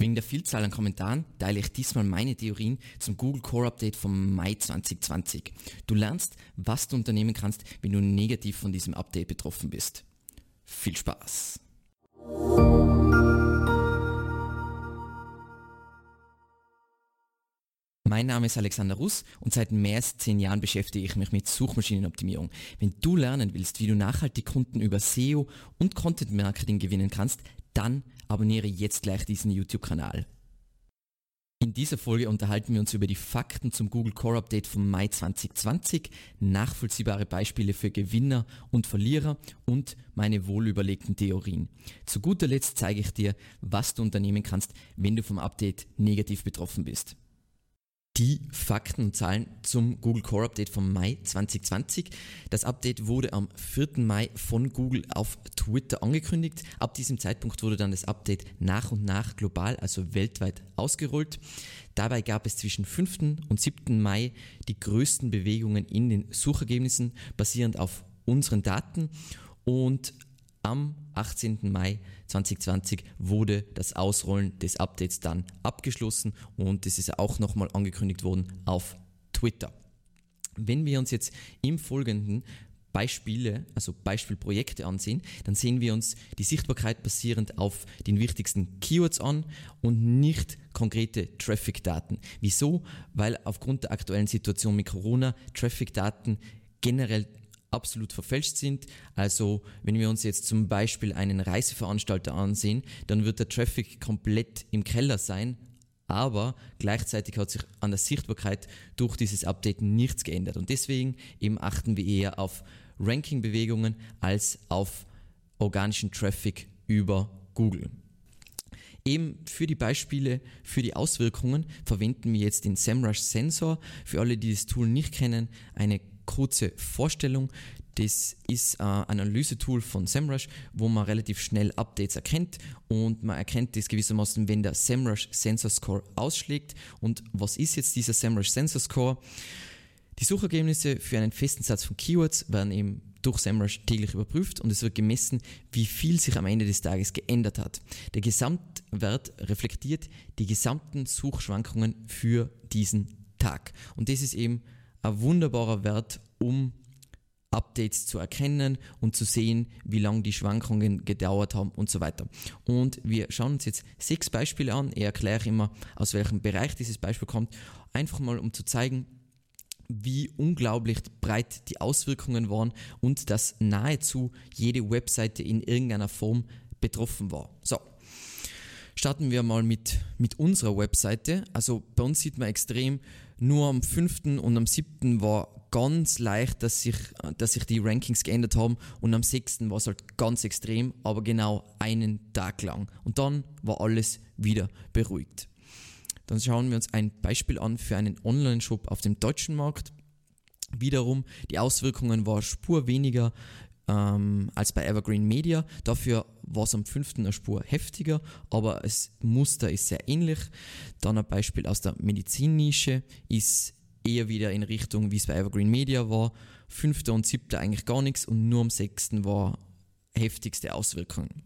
Wegen der Vielzahl an Kommentaren teile ich diesmal meine Theorien zum Google Core Update vom Mai 2020. Du lernst, was du unternehmen kannst, wenn du negativ von diesem Update betroffen bist. Viel Spaß! Mein Name ist Alexander Russ und seit mehr als zehn Jahren beschäftige ich mich mit Suchmaschinenoptimierung. Wenn du lernen willst, wie du nachhaltig Kunden über SEO und Content Marketing gewinnen kannst, dann abonniere jetzt gleich diesen YouTube-Kanal. In dieser Folge unterhalten wir uns über die Fakten zum Google Core Update vom Mai 2020, nachvollziehbare Beispiele für Gewinner und Verlierer und meine wohlüberlegten Theorien. Zu guter Letzt zeige ich dir, was du unternehmen kannst, wenn du vom Update negativ betroffen bist die Fakten und Zahlen zum Google Core Update vom Mai 2020. Das Update wurde am 4. Mai von Google auf Twitter angekündigt. Ab diesem Zeitpunkt wurde dann das Update nach und nach global, also weltweit ausgerollt. Dabei gab es zwischen 5. und 7. Mai die größten Bewegungen in den Suchergebnissen basierend auf unseren Daten und am 18. Mai 2020 wurde das Ausrollen des Updates dann abgeschlossen und es ist auch nochmal angekündigt worden auf Twitter. Wenn wir uns jetzt im Folgenden Beispiele, also Beispielprojekte ansehen, dann sehen wir uns die Sichtbarkeit basierend auf den wichtigsten Keywords an und nicht konkrete Traffic-Daten. Wieso? Weil aufgrund der aktuellen Situation mit Corona Traffic-Daten generell absolut verfälscht sind. Also wenn wir uns jetzt zum Beispiel einen Reiseveranstalter ansehen, dann wird der Traffic komplett im Keller sein, aber gleichzeitig hat sich an der Sichtbarkeit durch dieses Update nichts geändert. Und deswegen eben achten wir eher auf Ranking-Bewegungen als auf organischen Traffic über Google. Eben für die Beispiele, für die Auswirkungen verwenden wir jetzt den SEMrush Sensor. Für alle, die das Tool nicht kennen, eine kurze Vorstellung. Das ist ein Analysetool von SEMrush, wo man relativ schnell Updates erkennt und man erkennt das gewissermaßen, wenn der SEMrush Sensor Score ausschlägt. Und was ist jetzt dieser SEMrush Sensor Score? Die Suchergebnisse für einen festen Satz von Keywords werden eben durch SEMrush täglich überprüft und es wird gemessen, wie viel sich am Ende des Tages geändert hat. Der Gesamtwert reflektiert die gesamten Suchschwankungen für diesen Tag. Und das ist eben ein wunderbarer Wert, um Updates zu erkennen und zu sehen, wie lange die Schwankungen gedauert haben und so weiter. Und wir schauen uns jetzt sechs Beispiele an. Ich erkläre immer, aus welchem Bereich dieses Beispiel kommt, einfach mal um zu zeigen, wie unglaublich breit die Auswirkungen waren und dass nahezu jede Webseite in irgendeiner Form betroffen war. So, starten wir mal mit, mit unserer Webseite. Also bei uns sieht man extrem, nur am 5. und am 7. war ganz leicht, dass sich, dass sich die Rankings geändert haben und am 6. war es halt ganz extrem, aber genau einen Tag lang. Und dann war alles wieder beruhigt. Dann schauen wir uns ein Beispiel an für einen Online-Shop auf dem deutschen Markt. Wiederum, die Auswirkungen waren spur weniger ähm, als bei Evergreen Media. Dafür war es am 5. eine Spur heftiger, aber das Muster ist sehr ähnlich. Dann ein Beispiel aus der Medizinnische ist eher wieder in Richtung, wie es bei Evergreen Media war. 5. und 7. eigentlich gar nichts und nur am 6. war heftigste Auswirkungen.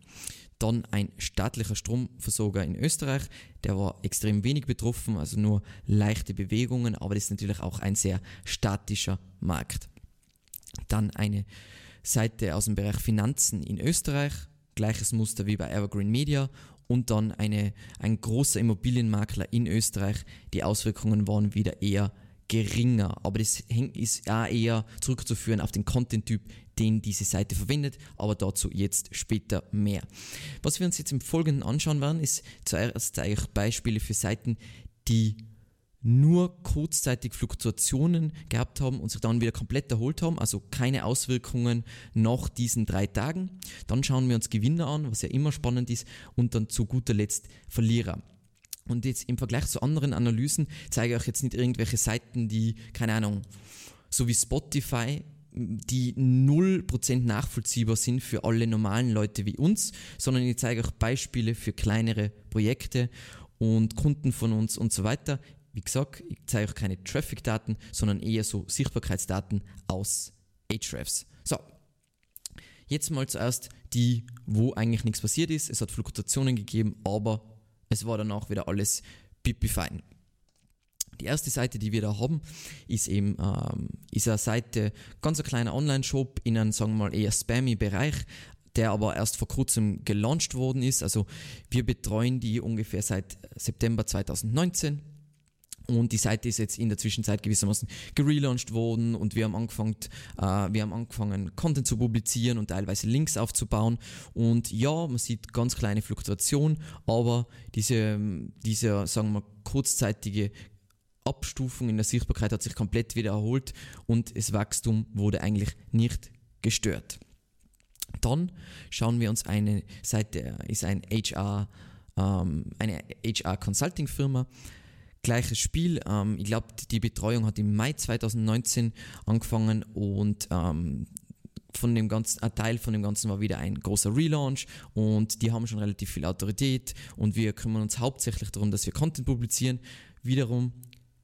Dann ein staatlicher Stromversorger in Österreich, der war extrem wenig betroffen, also nur leichte Bewegungen, aber das ist natürlich auch ein sehr statischer Markt. Dann eine Seite aus dem Bereich Finanzen in Österreich, gleiches Muster wie bei Evergreen Media und dann eine, ein großer Immobilienmakler in Österreich. Die Auswirkungen waren wieder eher geringer, aber das ist auch eher zurückzuführen auf den Content-Typ, den diese Seite verwendet, aber dazu jetzt später mehr. Was wir uns jetzt im Folgenden anschauen werden, ist zuerst zeige ich Beispiele für Seiten, die nur kurzzeitig Fluktuationen gehabt haben und sich dann wieder komplett erholt haben, also keine Auswirkungen nach diesen drei Tagen. Dann schauen wir uns Gewinner an, was ja immer spannend ist, und dann zu guter Letzt Verlierer. Und jetzt im Vergleich zu anderen Analysen zeige ich euch jetzt nicht irgendwelche Seiten, die, keine Ahnung, so wie Spotify, die 0% nachvollziehbar sind für alle normalen Leute wie uns, sondern ich zeige euch Beispiele für kleinere Projekte und Kunden von uns und so weiter. Wie gesagt, ich zeige euch keine Traffic-Daten, sondern eher so Sichtbarkeitsdaten aus Ahrefs. So, jetzt mal zuerst die, wo eigentlich nichts passiert ist. Es hat Fluktuationen gegeben, aber es war danach wieder alles pipi fein. Die erste Seite, die wir da haben, ist eben ähm, ist eine Seite, ganz ein kleiner Online-Shop in einem, sagen wir mal, eher spammy Bereich, der aber erst vor kurzem gelauncht worden ist. Also wir betreuen die ungefähr seit September 2019 und die Seite ist jetzt in der Zwischenzeit gewissermaßen gelauncht worden und wir haben angefangen, äh, wir haben angefangen, Content zu publizieren und teilweise Links aufzubauen. Und ja, man sieht ganz kleine Fluktuation, aber diese, diese, sagen wir, kurzzeitige Abstufung in der Sichtbarkeit hat sich komplett wieder erholt und das Wachstum wurde eigentlich nicht gestört. Dann schauen wir uns eine Seite, ist ein HR, ähm, eine HR Consulting Firma Gleiches Spiel. Ähm, ich glaube, die Betreuung hat im Mai 2019 angefangen und ähm, von dem ganzen, ein Teil von dem Ganzen war wieder ein großer Relaunch und die haben schon relativ viel Autorität und wir kümmern uns hauptsächlich darum, dass wir Content publizieren. Wiederum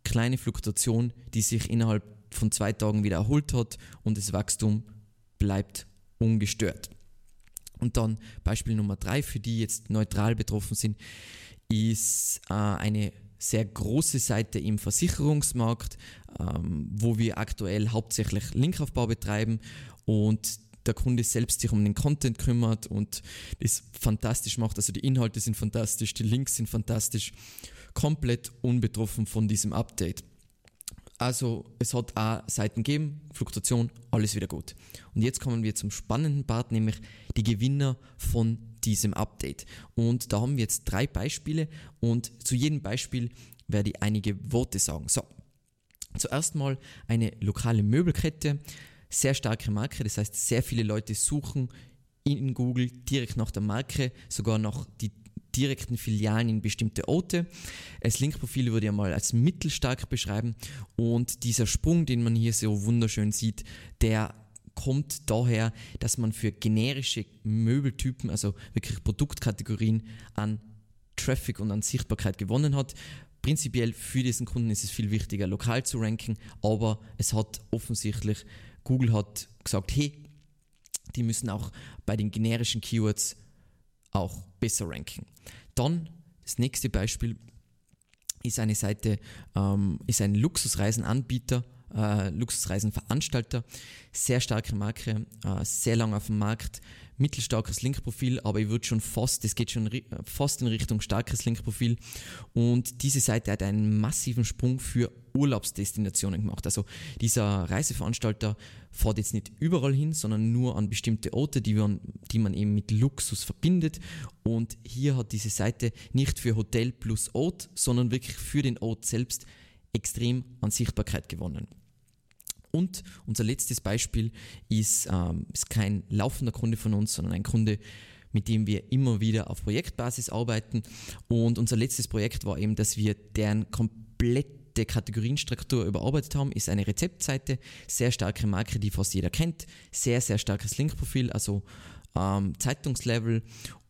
kleine Fluktuation, die sich innerhalb von zwei Tagen wieder erholt hat und das Wachstum bleibt ungestört. Und dann Beispiel Nummer drei, für die jetzt neutral betroffen sind, ist äh, eine sehr große Seite im Versicherungsmarkt, ähm, wo wir aktuell hauptsächlich Linkaufbau betreiben und der Kunde selbst sich um den Content kümmert und das fantastisch macht. Also die Inhalte sind fantastisch, die Links sind fantastisch, komplett unbetroffen von diesem Update. Also es hat auch Seiten gegeben, Fluktuation, alles wieder gut. Und jetzt kommen wir zum spannenden Part, nämlich die Gewinner von diesem Update. Und da haben wir jetzt drei Beispiele und zu jedem Beispiel werde ich einige Worte sagen. So, zuerst mal eine lokale Möbelkette, sehr starke Marke, das heißt sehr viele Leute suchen in Google direkt nach der Marke, sogar nach die direkten Filialen in bestimmte Orte. Das Linkprofil würde ich mal als mittelstark beschreiben und dieser Sprung, den man hier so wunderschön sieht, der kommt daher, dass man für generische Möbeltypen, also wirklich Produktkategorien, an Traffic und an Sichtbarkeit gewonnen hat. Prinzipiell für diesen Kunden ist es viel wichtiger, lokal zu ranken, aber es hat offensichtlich, Google hat gesagt, hey, die müssen auch bei den generischen Keywords auch besser ranken. Dann das nächste Beispiel ist eine Seite, ähm, ist ein Luxusreisenanbieter, äh, Luxusreisenveranstalter, sehr starke Marke, äh, sehr lange auf dem Markt, mittelstarkes Linkprofil, aber ich würde schon fast, es geht schon fast in Richtung starkes Linkprofil und diese Seite hat einen massiven Sprung für Urlaubsdestinationen gemacht. Also dieser Reiseveranstalter fährt jetzt nicht überall hin, sondern nur an bestimmte Orte, die man, die man eben mit Luxus verbindet. Und hier hat diese Seite nicht für Hotel plus Ort, sondern wirklich für den Ort selbst extrem an Sichtbarkeit gewonnen. Und unser letztes Beispiel ist, ähm, ist kein laufender Kunde von uns, sondern ein Kunde, mit dem wir immer wieder auf Projektbasis arbeiten. Und unser letztes Projekt war eben, dass wir deren komplette Kategorienstruktur überarbeitet haben, ist eine Rezeptseite, sehr starke Marke, die fast jeder kennt, sehr, sehr starkes Linkprofil, also ähm, Zeitungslevel.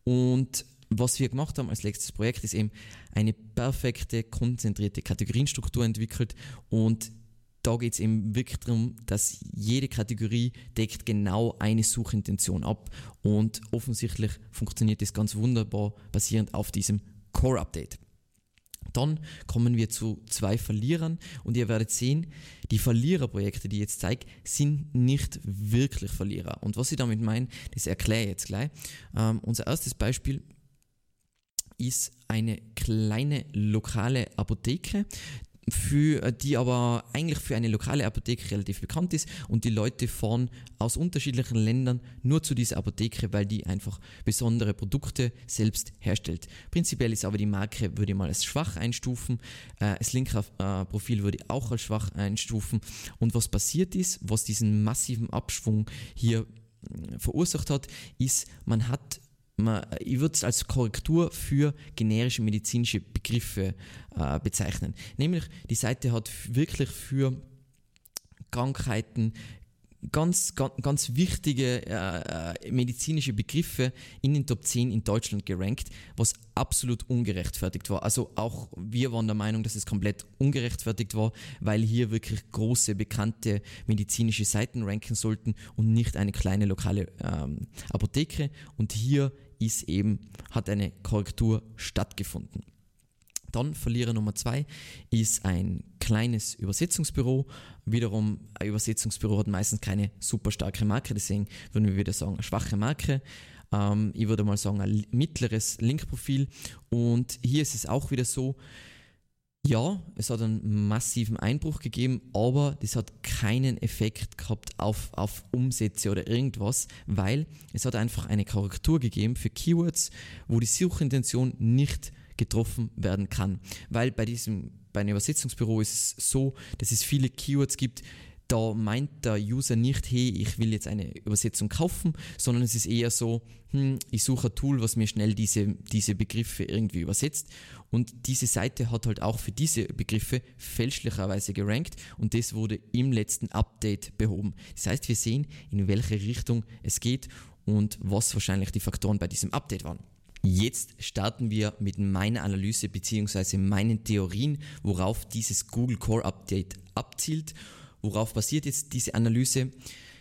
Und was wir gemacht haben als letztes Projekt ist eben eine perfekte, konzentrierte Kategorienstruktur entwickelt und da geht es eben wirklich darum, dass jede Kategorie deckt genau eine Suchintention ab und offensichtlich funktioniert das ganz wunderbar basierend auf diesem Core-Update. Dann kommen wir zu zwei Verlierern und ihr werdet sehen, die Verliererprojekte, die ich jetzt zeige, sind nicht wirklich Verlierer. Und was ich damit meine, das erkläre ich jetzt gleich. Ähm, unser erstes Beispiel ist eine kleine lokale Apotheke, für, äh, die aber eigentlich für eine lokale Apotheke relativ bekannt ist und die Leute fahren aus unterschiedlichen Ländern nur zu dieser Apotheke, weil die einfach besondere Produkte selbst herstellt. Prinzipiell ist aber die Marke, würde ich mal als schwach einstufen, äh, das Linkprofil würde ich auch als schwach einstufen und was passiert ist, was diesen massiven Abschwung hier äh, verursacht hat, ist, man hat man, ich würde es als Korrektur für generische medizinische Begriffe äh, bezeichnen. Nämlich die Seite hat wirklich für Krankheiten ganz, ganz, ganz wichtige äh, äh, medizinische Begriffe in den Top 10 in Deutschland gerankt, was absolut ungerechtfertigt war. Also auch wir waren der Meinung, dass es komplett ungerechtfertigt war, weil hier wirklich große, bekannte medizinische Seiten ranken sollten und nicht eine kleine lokale ähm, Apotheke. Und hier ist eben, hat eine Korrektur stattgefunden. Dann Verlierer Nummer zwei ist ein kleines Übersetzungsbüro. Wiederum, ein Übersetzungsbüro hat meistens keine super starke Marke, deswegen würden wir wieder sagen, eine schwache Marke. Ähm, ich würde mal sagen, ein mittleres Linkprofil. Und hier ist es auch wieder so, ja, es hat einen massiven Einbruch gegeben, aber das hat keinen Effekt gehabt auf, auf Umsätze oder irgendwas, weil es hat einfach eine Korrektur gegeben für Keywords, wo die Suchintention nicht getroffen werden kann. Weil bei diesem, bei einem Übersetzungsbüro ist es so, dass es viele Keywords gibt, da meint der User nicht, hey, ich will jetzt eine Übersetzung kaufen, sondern es ist eher so, hm, ich suche ein Tool, was mir schnell diese, diese Begriffe irgendwie übersetzt. Und diese Seite hat halt auch für diese Begriffe fälschlicherweise gerankt und das wurde im letzten Update behoben. Das heißt, wir sehen, in welche Richtung es geht und was wahrscheinlich die Faktoren bei diesem Update waren. Jetzt starten wir mit meiner Analyse bzw. meinen Theorien, worauf dieses Google Core Update abzielt. Worauf basiert jetzt diese Analyse?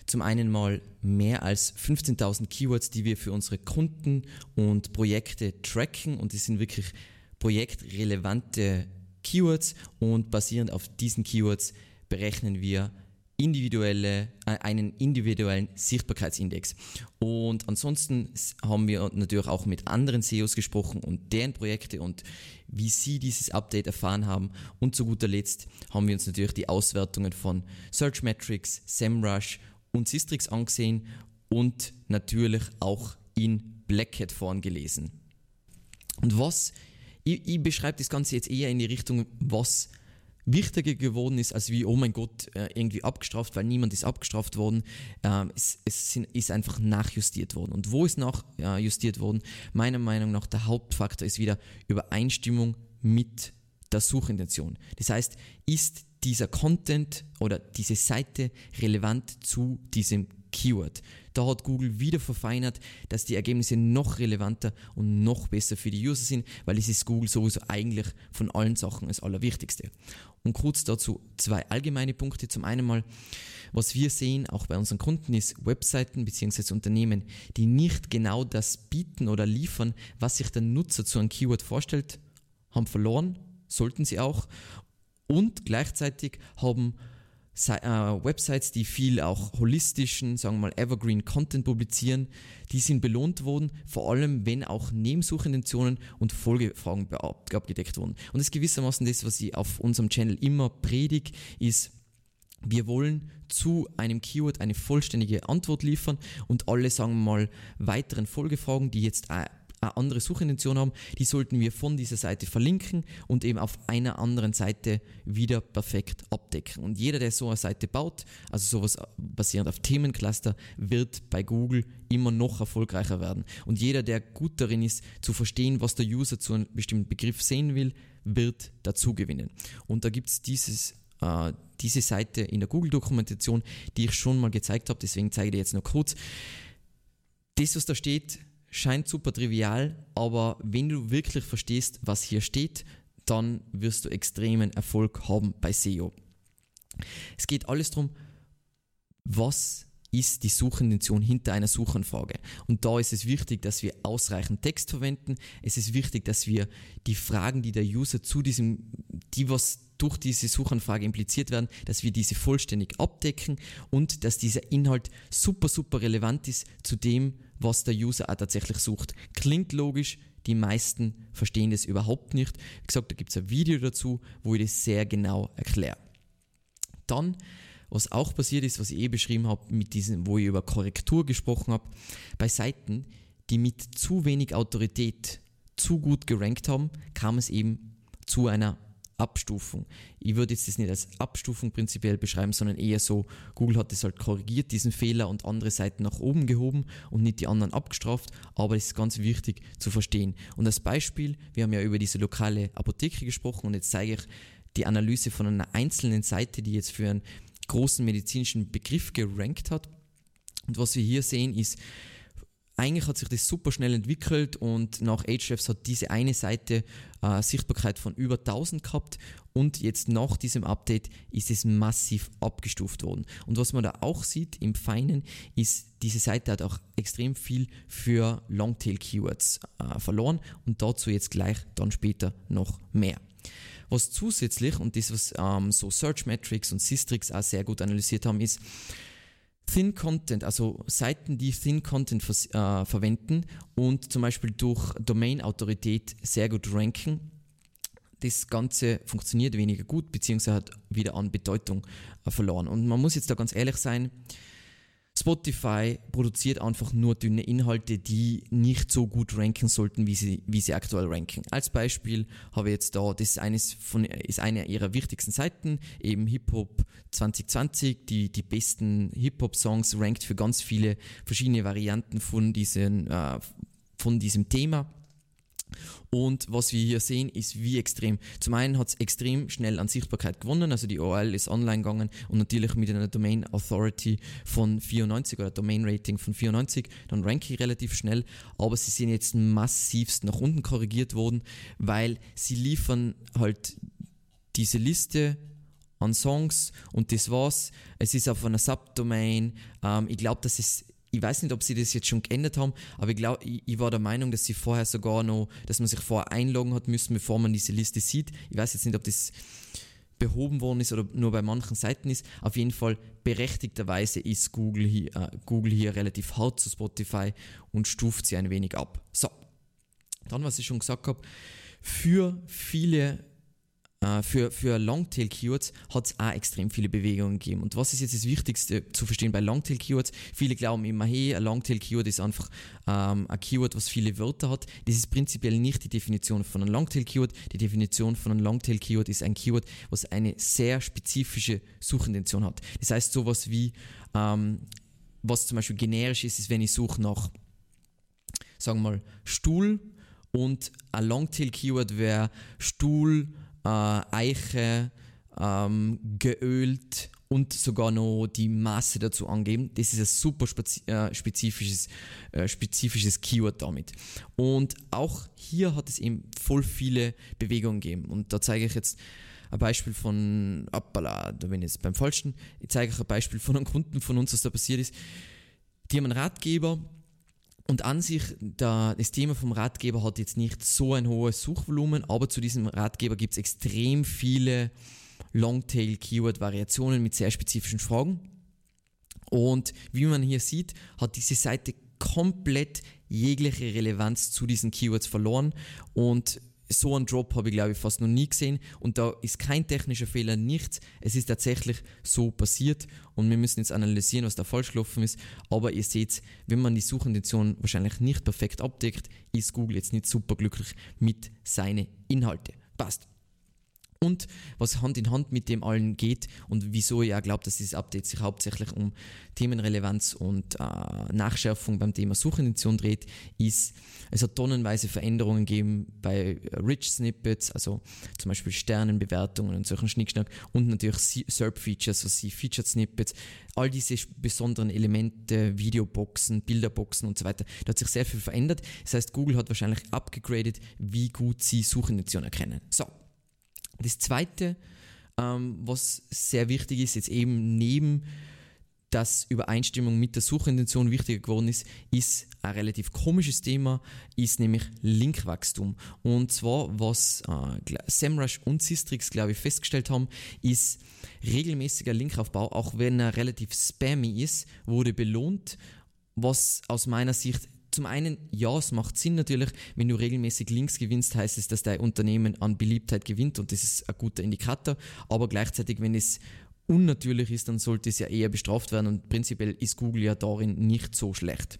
Zum einen mal mehr als 15.000 Keywords, die wir für unsere Kunden und Projekte tracken und die sind wirklich projektrelevante Keywords und basierend auf diesen Keywords berechnen wir individuelle, äh, einen individuellen Sichtbarkeitsindex. Und ansonsten haben wir natürlich auch mit anderen SEOs gesprochen und deren Projekte und wie sie dieses Update erfahren haben. Und zu guter Letzt haben wir uns natürlich die Auswertungen von Searchmetrics, SEMrush und Sistrix angesehen und natürlich auch in Black Hat gelesen. Und was, ich, ich beschreibe das Ganze jetzt eher in die Richtung, was wichtiger geworden ist, als wie, oh mein Gott, äh, irgendwie abgestraft, weil niemand ist abgestraft worden. Ähm, es, es ist einfach nachjustiert worden. Und wo ist nachjustiert worden? Meiner Meinung nach der Hauptfaktor ist wieder Übereinstimmung mit der Suchintention. Das heißt, ist dieser Content oder diese Seite relevant zu diesem Keyword. Da hat Google wieder verfeinert, dass die Ergebnisse noch relevanter und noch besser für die User sind, weil es ist Google sowieso eigentlich von allen Sachen das Allerwichtigste. Und kurz dazu zwei allgemeine Punkte. Zum einen mal, was wir sehen, auch bei unseren Kunden, ist Webseiten bzw. Unternehmen, die nicht genau das bieten oder liefern, was sich der Nutzer zu einem Keyword vorstellt, haben verloren, sollten sie auch. Und gleichzeitig haben Websites, die viel auch holistischen, sagen wir mal Evergreen Content publizieren, die sind belohnt worden, vor allem wenn auch Nebensuchintentionen und Folgefragen abgedeckt wurden. Und das ist gewissermaßen das, was ich auf unserem Channel immer predige, ist, wir wollen zu einem Keyword eine vollständige Antwort liefern und alle, sagen wir mal, weiteren Folgefragen, die jetzt eine andere Suchintention haben, die sollten wir von dieser Seite verlinken und eben auf einer anderen Seite wieder perfekt abdecken. Und jeder, der so eine Seite baut, also sowas basierend auf Themencluster, wird bei Google immer noch erfolgreicher werden. Und jeder, der gut darin ist, zu verstehen, was der User zu einem bestimmten Begriff sehen will, wird dazu gewinnen. Und da gibt es dieses äh, diese Seite in der Google-Dokumentation, die ich schon mal gezeigt habe, deswegen zeige ich dir jetzt noch kurz. Das, was da steht, scheint super trivial, aber wenn du wirklich verstehst, was hier steht, dann wirst du extremen Erfolg haben bei SEO. Es geht alles darum, was ist die Suchintention hinter einer Suchanfrage. Und da ist es wichtig, dass wir ausreichend Text verwenden. Es ist wichtig, dass wir die Fragen, die der User zu diesem, die was durch diese Suchanfrage impliziert werden, dass wir diese vollständig abdecken und dass dieser Inhalt super, super relevant ist zu dem, was der User auch tatsächlich sucht. Klingt logisch, die meisten verstehen das überhaupt nicht. Wie gesagt, da gibt es ein Video dazu, wo ich das sehr genau erkläre. Dann, was auch passiert ist, was ich eh beschrieben habe, mit diesen, wo ich über Korrektur gesprochen habe, bei Seiten, die mit zu wenig Autorität zu gut gerankt haben, kam es eben zu einer Abstufung. Ich würde jetzt das nicht als Abstufung prinzipiell beschreiben, sondern eher so, Google hat das halt korrigiert, diesen Fehler und andere Seiten nach oben gehoben und nicht die anderen abgestraft, aber es ist ganz wichtig zu verstehen. Und als Beispiel, wir haben ja über diese lokale Apotheke gesprochen und jetzt zeige ich die Analyse von einer einzelnen Seite, die jetzt für einen großen medizinischen Begriff gerankt hat. Und was wir hier sehen ist, eigentlich hat sich das super schnell entwickelt und nach Ahrefs hat diese eine Seite äh, Sichtbarkeit von über 1000 gehabt und jetzt nach diesem Update ist es massiv abgestuft worden. Und was man da auch sieht im Feinen ist, diese Seite hat auch extrem viel für Longtail-Keywords äh, verloren und dazu jetzt gleich dann später noch mehr. Was zusätzlich, und das was ähm, so Search Metrics und Systrix auch sehr gut analysiert haben, ist, Thin Content, also Seiten, die Thin Content äh, verwenden und zum Beispiel durch Domain-Autorität sehr gut ranken, das Ganze funktioniert weniger gut, beziehungsweise hat wieder an Bedeutung äh, verloren. Und man muss jetzt da ganz ehrlich sein, Spotify produziert einfach nur dünne Inhalte, die nicht so gut ranken sollten, wie sie, wie sie aktuell ranken. Als Beispiel habe ich jetzt da, das ist, eines von, ist eine ihrer wichtigsten Seiten, eben Hip-Hop 2020, die, die besten Hip-Hop-Songs rankt für ganz viele verschiedene Varianten von, diesen, äh, von diesem Thema. Und was wir hier sehen, ist wie extrem. Zum einen hat es extrem schnell an Sichtbarkeit gewonnen, also die OL ist online gegangen und natürlich mit einer Domain Authority von 94 oder Domain Rating von 94, dann ranke ich relativ schnell, aber sie sind jetzt massivst nach unten korrigiert worden, weil sie liefern halt diese Liste an Songs und das war's. Es ist auf einer Subdomain. Ähm, ich glaube, dass es ich weiß nicht, ob sie das jetzt schon geändert haben, aber ich, glaub, ich, ich, war der Meinung, dass sie vorher sogar noch, dass man sich vorher einloggen hat müssen, bevor man diese Liste sieht. Ich weiß jetzt nicht, ob das behoben worden ist oder nur bei manchen Seiten ist. Auf jeden Fall berechtigterweise ist Google hier, äh, Google hier relativ hart zu Spotify und stuft sie ein wenig ab. So, dann was ich schon gesagt habe, für viele Uh, für, für Longtail-Keywords hat es auch extrem viele Bewegungen gegeben. Und was ist jetzt das Wichtigste zu verstehen bei Longtail-Keywords? Viele glauben immer, hey, ein Longtail-Keyword ist einfach ähm, ein Keyword, was viele Wörter hat. Das ist prinzipiell nicht die Definition von einem Longtail-Keyword. Die Definition von einem Longtail-Keyword ist ein Keyword, was eine sehr spezifische Suchintention hat. Das heißt, sowas wie, ähm, was zum Beispiel generisch ist, ist, wenn ich suche nach, sagen wir mal, Stuhl und ein Longtail-Keyword wäre Stuhl, äh, Eiche ähm, geölt und sogar noch die Masse dazu angeben. Das ist ein super spezi äh, spezifisches, äh, spezifisches Keyword damit. Und auch hier hat es eben voll viele Bewegungen gegeben. Und da zeige ich jetzt ein Beispiel von, appala, da bin ich jetzt beim Falschen, ich zeige euch ein Beispiel von einem Kunden von uns, was da passiert ist. Die haben einen Ratgeber, und an sich, der, das Thema vom Ratgeber hat jetzt nicht so ein hohes Suchvolumen, aber zu diesem Ratgeber gibt es extrem viele Longtail-Keyword-Variationen mit sehr spezifischen Fragen. Und wie man hier sieht, hat diese Seite komplett jegliche Relevanz zu diesen Keywords verloren und so einen Drop habe ich glaube ich fast noch nie gesehen und da ist kein technischer Fehler, nichts. Es ist tatsächlich so passiert und wir müssen jetzt analysieren, was da falsch gelaufen ist. Aber ihr seht, wenn man die Suchintention wahrscheinlich nicht perfekt abdeckt, ist Google jetzt nicht super glücklich mit seinen Inhalten. Passt und was Hand in Hand mit dem allen geht und wieso ich auch glaube, dass dieses Update sich hauptsächlich um Themenrelevanz und äh, Nachschärfung beim Thema Suchintention dreht, ist, es hat tonnenweise Veränderungen gegeben bei Rich Snippets, also zum Beispiel Sternenbewertungen und solchen Schnickschnack und natürlich SERP-Features, also Featured Snippets, all diese besonderen Elemente, Videoboxen, Bilderboxen und so weiter, da hat sich sehr viel verändert. Das heißt, Google hat wahrscheinlich abgegradet, wie gut sie Suchintention erkennen. So, das Zweite, ähm, was sehr wichtig ist, jetzt eben neben dass Übereinstimmung mit der Suchintention wichtiger geworden ist, ist ein relativ komisches Thema, ist nämlich Linkwachstum. Und zwar, was äh, SEMrush und Systrix, glaube ich, festgestellt haben, ist regelmäßiger Linkaufbau, auch wenn er relativ spammy ist, wurde belohnt, was aus meiner Sicht zum einen, ja, es macht Sinn natürlich, wenn du regelmäßig Links gewinnst, heißt es, dass dein Unternehmen an Beliebtheit gewinnt und das ist ein guter Indikator. Aber gleichzeitig, wenn es unnatürlich ist, dann sollte es ja eher bestraft werden und prinzipiell ist Google ja darin nicht so schlecht.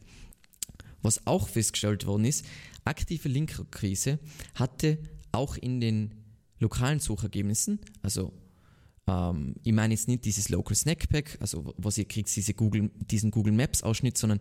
Was auch festgestellt worden ist, aktive Linkkrise hatte auch in den lokalen Suchergebnissen, also ähm, ich meine jetzt nicht dieses Local Snack Pack, also was ihr kriegt, diese Google, diesen Google Maps Ausschnitt, sondern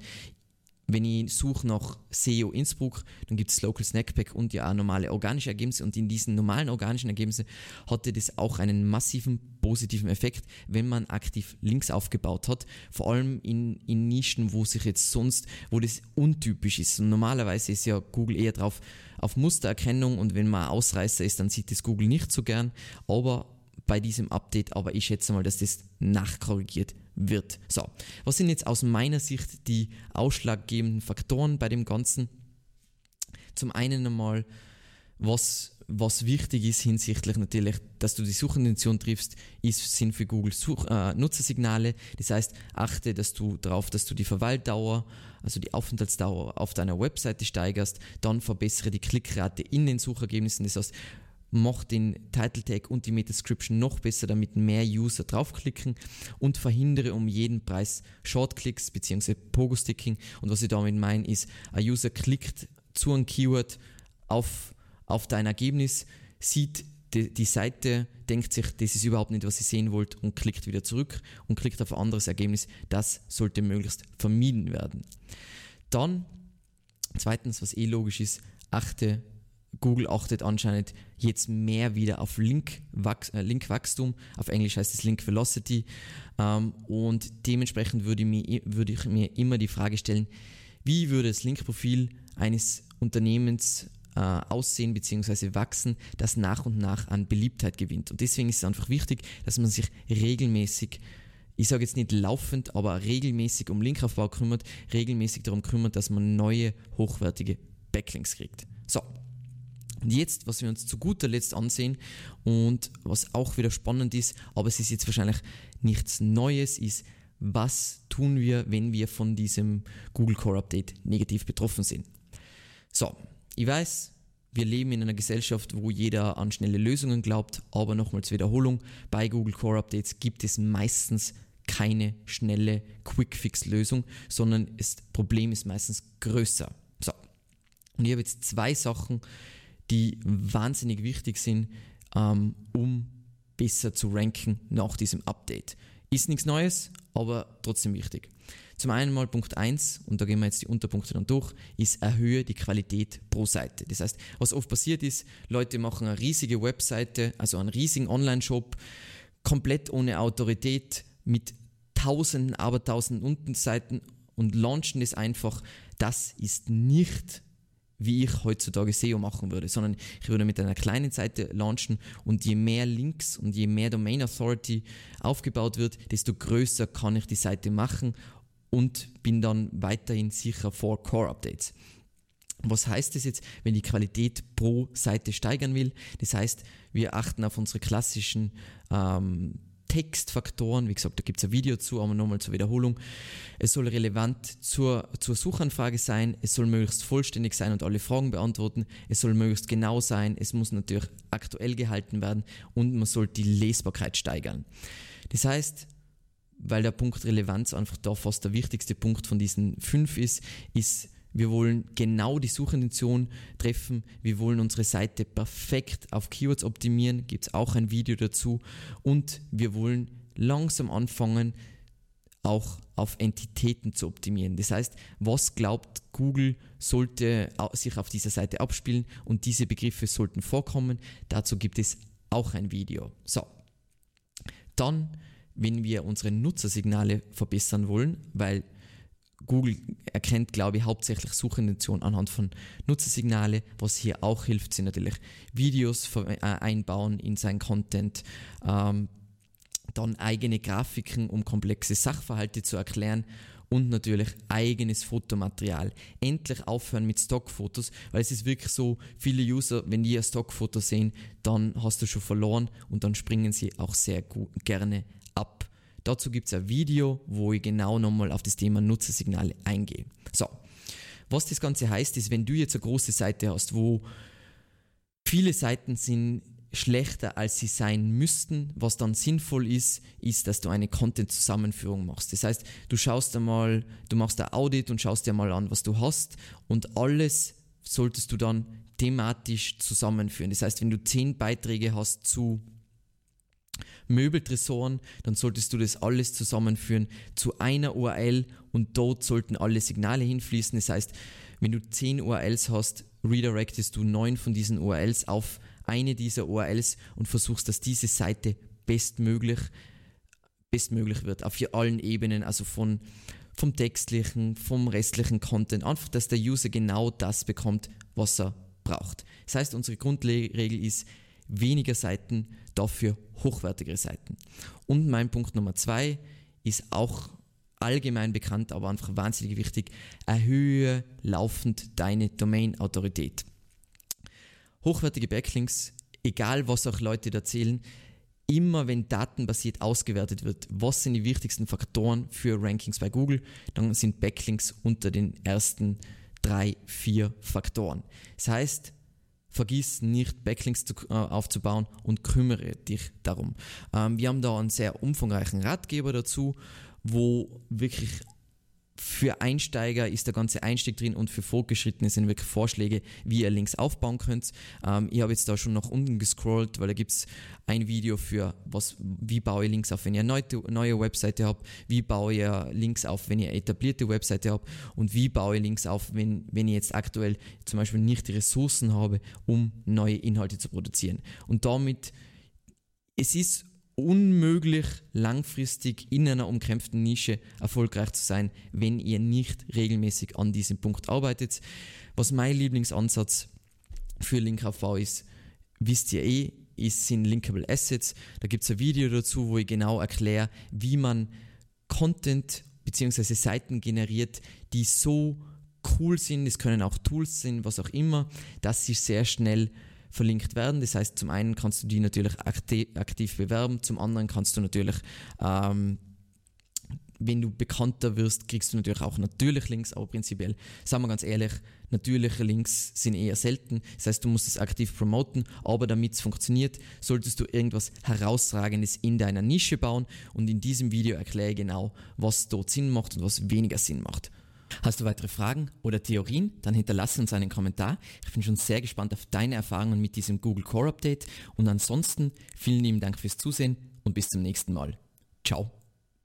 wenn ich suche nach SEO Innsbruck, dann gibt es Local Snackpack und ja auch normale organische Ergebnisse. Und in diesen normalen organischen Ergebnissen hatte das auch einen massiven positiven Effekt, wenn man aktiv Links aufgebaut hat, vor allem in, in Nischen, wo sich jetzt sonst, wo das untypisch ist. Und normalerweise ist ja Google eher drauf auf Mustererkennung und wenn man Ausreißer ist, dann sieht das Google nicht so gern, aber bei diesem Update, aber ich schätze mal, dass das nachkorrigiert wird. So, was sind jetzt aus meiner Sicht die ausschlaggebenden Faktoren bei dem Ganzen? Zum einen einmal, was, was wichtig ist hinsichtlich natürlich, dass du die Suchintention triffst, ist, sind für Google Such, äh, Nutzersignale. Das heißt, achte dass du darauf, dass du die Verweildauer, also die Aufenthaltsdauer auf deiner Webseite steigerst, dann verbessere die Klickrate in den Suchergebnissen. Das heißt, mach den Title Tag und die Meta-Description noch besser, damit mehr User draufklicken und verhindere um jeden Preis Shortclicks bzw. Pogo-Sticking. Und was ich damit meine, ist, ein User klickt zu einem Keyword auf, auf dein Ergebnis, sieht die, die Seite, denkt sich, das ist überhaupt nicht, was ihr sehen wollt und klickt wieder zurück und klickt auf ein anderes Ergebnis. Das sollte möglichst vermieden werden. Dann, zweitens, was eh logisch ist, achte Google achtet anscheinend jetzt mehr wieder auf Linkwachstum, äh, Linkwachstum. auf Englisch heißt es Link Velocity. Ähm, und dementsprechend würde ich, mir, würde ich mir immer die Frage stellen, wie würde das Linkprofil eines Unternehmens äh, aussehen bzw. wachsen, das nach und nach an Beliebtheit gewinnt. Und deswegen ist es einfach wichtig, dass man sich regelmäßig ich sage jetzt nicht laufend, aber regelmäßig um Linkaufbau kümmert, regelmäßig darum kümmert, dass man neue, hochwertige Backlinks kriegt. So, und jetzt, was wir uns zu guter Letzt ansehen und was auch wieder spannend ist, aber es ist jetzt wahrscheinlich nichts Neues, ist, was tun wir, wenn wir von diesem Google Core Update negativ betroffen sind. So, ich weiß, wir leben in einer Gesellschaft, wo jeder an schnelle Lösungen glaubt, aber nochmals Wiederholung, bei Google Core Updates gibt es meistens keine schnelle Quick-Fix-Lösung, sondern das Problem ist meistens größer. So, und ich habe jetzt zwei Sachen, die wahnsinnig wichtig sind, ähm, um besser zu ranken nach diesem Update. Ist nichts Neues, aber trotzdem wichtig. Zum einen mal Punkt 1, und da gehen wir jetzt die Unterpunkte dann durch, ist erhöhe die Qualität pro Seite. Das heißt, was oft passiert ist, Leute machen eine riesige Webseite, also einen riesigen Online-Shop, komplett ohne Autorität, mit tausenden, aber tausenden Untenseiten und launchen das einfach. Das ist nicht wie ich heutzutage SEO machen würde, sondern ich würde mit einer kleinen Seite launchen und je mehr Links und je mehr Domain Authority aufgebaut wird, desto größer kann ich die Seite machen und bin dann weiterhin sicher vor Core Updates. Was heißt das jetzt, wenn die Qualität pro Seite steigern will? Das heißt, wir achten auf unsere klassischen ähm, Textfaktoren. Wie gesagt, da gibt es ein Video zu, aber nochmal zur Wiederholung. Es soll relevant zur, zur Suchanfrage sein, es soll möglichst vollständig sein und alle Fragen beantworten, es soll möglichst genau sein, es muss natürlich aktuell gehalten werden und man soll die Lesbarkeit steigern. Das heißt, weil der Punkt Relevanz einfach da fast der wichtigste Punkt von diesen fünf ist, ist wir wollen genau die Suchintention treffen. Wir wollen unsere Seite perfekt auf Keywords optimieren. Gibt es auch ein Video dazu. Und wir wollen langsam anfangen, auch auf Entitäten zu optimieren. Das heißt, was glaubt Google sollte sich auf dieser Seite abspielen und diese Begriffe sollten vorkommen. Dazu gibt es auch ein Video. So, dann, wenn wir unsere Nutzersignale verbessern wollen, weil Google erkennt, glaube ich, hauptsächlich Suchintention anhand von Nutzersignale. Was hier auch hilft, sind natürlich Videos äh, einbauen in sein Content, ähm, dann eigene Grafiken, um komplexe Sachverhalte zu erklären und natürlich eigenes Fotomaterial. Endlich aufhören mit Stockfotos, weil es ist wirklich so, viele User, wenn die ein Stockfoto sehen, dann hast du schon verloren und dann springen sie auch sehr gerne ab. Dazu gibt es ein Video, wo ich genau nochmal auf das Thema Nutzersignale eingehe. So, was das Ganze heißt, ist, wenn du jetzt eine große Seite hast, wo viele Seiten sind schlechter, als sie sein müssten. Was dann sinnvoll ist, ist, dass du eine Content-Zusammenführung machst. Das heißt, du schaust einmal, du machst ein Audit und schaust dir mal an, was du hast und alles solltest du dann thematisch zusammenführen. Das heißt, wenn du zehn Beiträge hast zu Möbeltresoren, dann solltest du das alles zusammenführen zu einer URL und dort sollten alle Signale hinfließen. Das heißt, wenn du 10 URLs hast, redirectest du 9 von diesen URLs auf eine dieser URLs und versuchst, dass diese Seite bestmöglich, bestmöglich wird auf allen Ebenen, also von, vom textlichen, vom restlichen Content, einfach, dass der User genau das bekommt, was er braucht. Das heißt, unsere Grundregel ist weniger Seiten, dafür hochwertigere Seiten. Und mein Punkt Nummer zwei ist auch allgemein bekannt, aber einfach wahnsinnig wichtig, erhöhe laufend deine Domain-Autorität. Hochwertige Backlinks, egal was auch Leute erzählen, immer wenn datenbasiert ausgewertet wird, was sind die wichtigsten Faktoren für Rankings bei Google, dann sind Backlinks unter den ersten drei, vier Faktoren. Das heißt, vergiss nicht Backlinks zu, äh, aufzubauen und kümmere dich darum. Ähm, wir haben da einen sehr umfangreichen Ratgeber dazu, wo wirklich für Einsteiger ist der ganze Einstieg drin und für Fortgeschrittene sind wirklich Vorschläge, wie ihr Links aufbauen könnt. Ähm, ich habe jetzt da schon nach unten gescrollt, weil da gibt es ein Video für, was, wie baue ich Links auf, wenn ihr eine neue, neue Webseite habt, wie baue ich Links auf, wenn ihr etablierte Webseite habt und wie baue ich Links auf, wenn, wenn ich jetzt aktuell zum Beispiel nicht die Ressourcen habe, um neue Inhalte zu produzieren. Und damit, es ist unmöglich, langfristig in einer umkämpften Nische erfolgreich zu sein, wenn ihr nicht regelmäßig an diesem Punkt arbeitet. Was mein Lieblingsansatz für Linkaufbau ist, wisst ihr eh, ist, sind Linkable Assets. Da gibt es ein Video dazu, wo ich genau erkläre, wie man Content bzw. Seiten generiert, die so cool sind, es können auch Tools sein, was auch immer, dass sie sehr schnell verlinkt werden. Das heißt, zum einen kannst du die natürlich aktiv, aktiv bewerben, zum anderen kannst du natürlich, ähm, wenn du bekannter wirst, kriegst du natürlich auch natürlich Links, aber prinzipiell, sagen wir ganz ehrlich, natürliche Links sind eher selten. Das heißt, du musst es aktiv promoten, aber damit es funktioniert, solltest du irgendwas Herausragendes in deiner Nische bauen und in diesem Video erkläre ich genau, was dort Sinn macht und was weniger Sinn macht. Hast du weitere Fragen oder Theorien? Dann hinterlasse uns einen Kommentar. Ich bin schon sehr gespannt auf deine Erfahrungen mit diesem Google Core Update. Und ansonsten vielen lieben Dank fürs Zusehen und bis zum nächsten Mal. Ciao.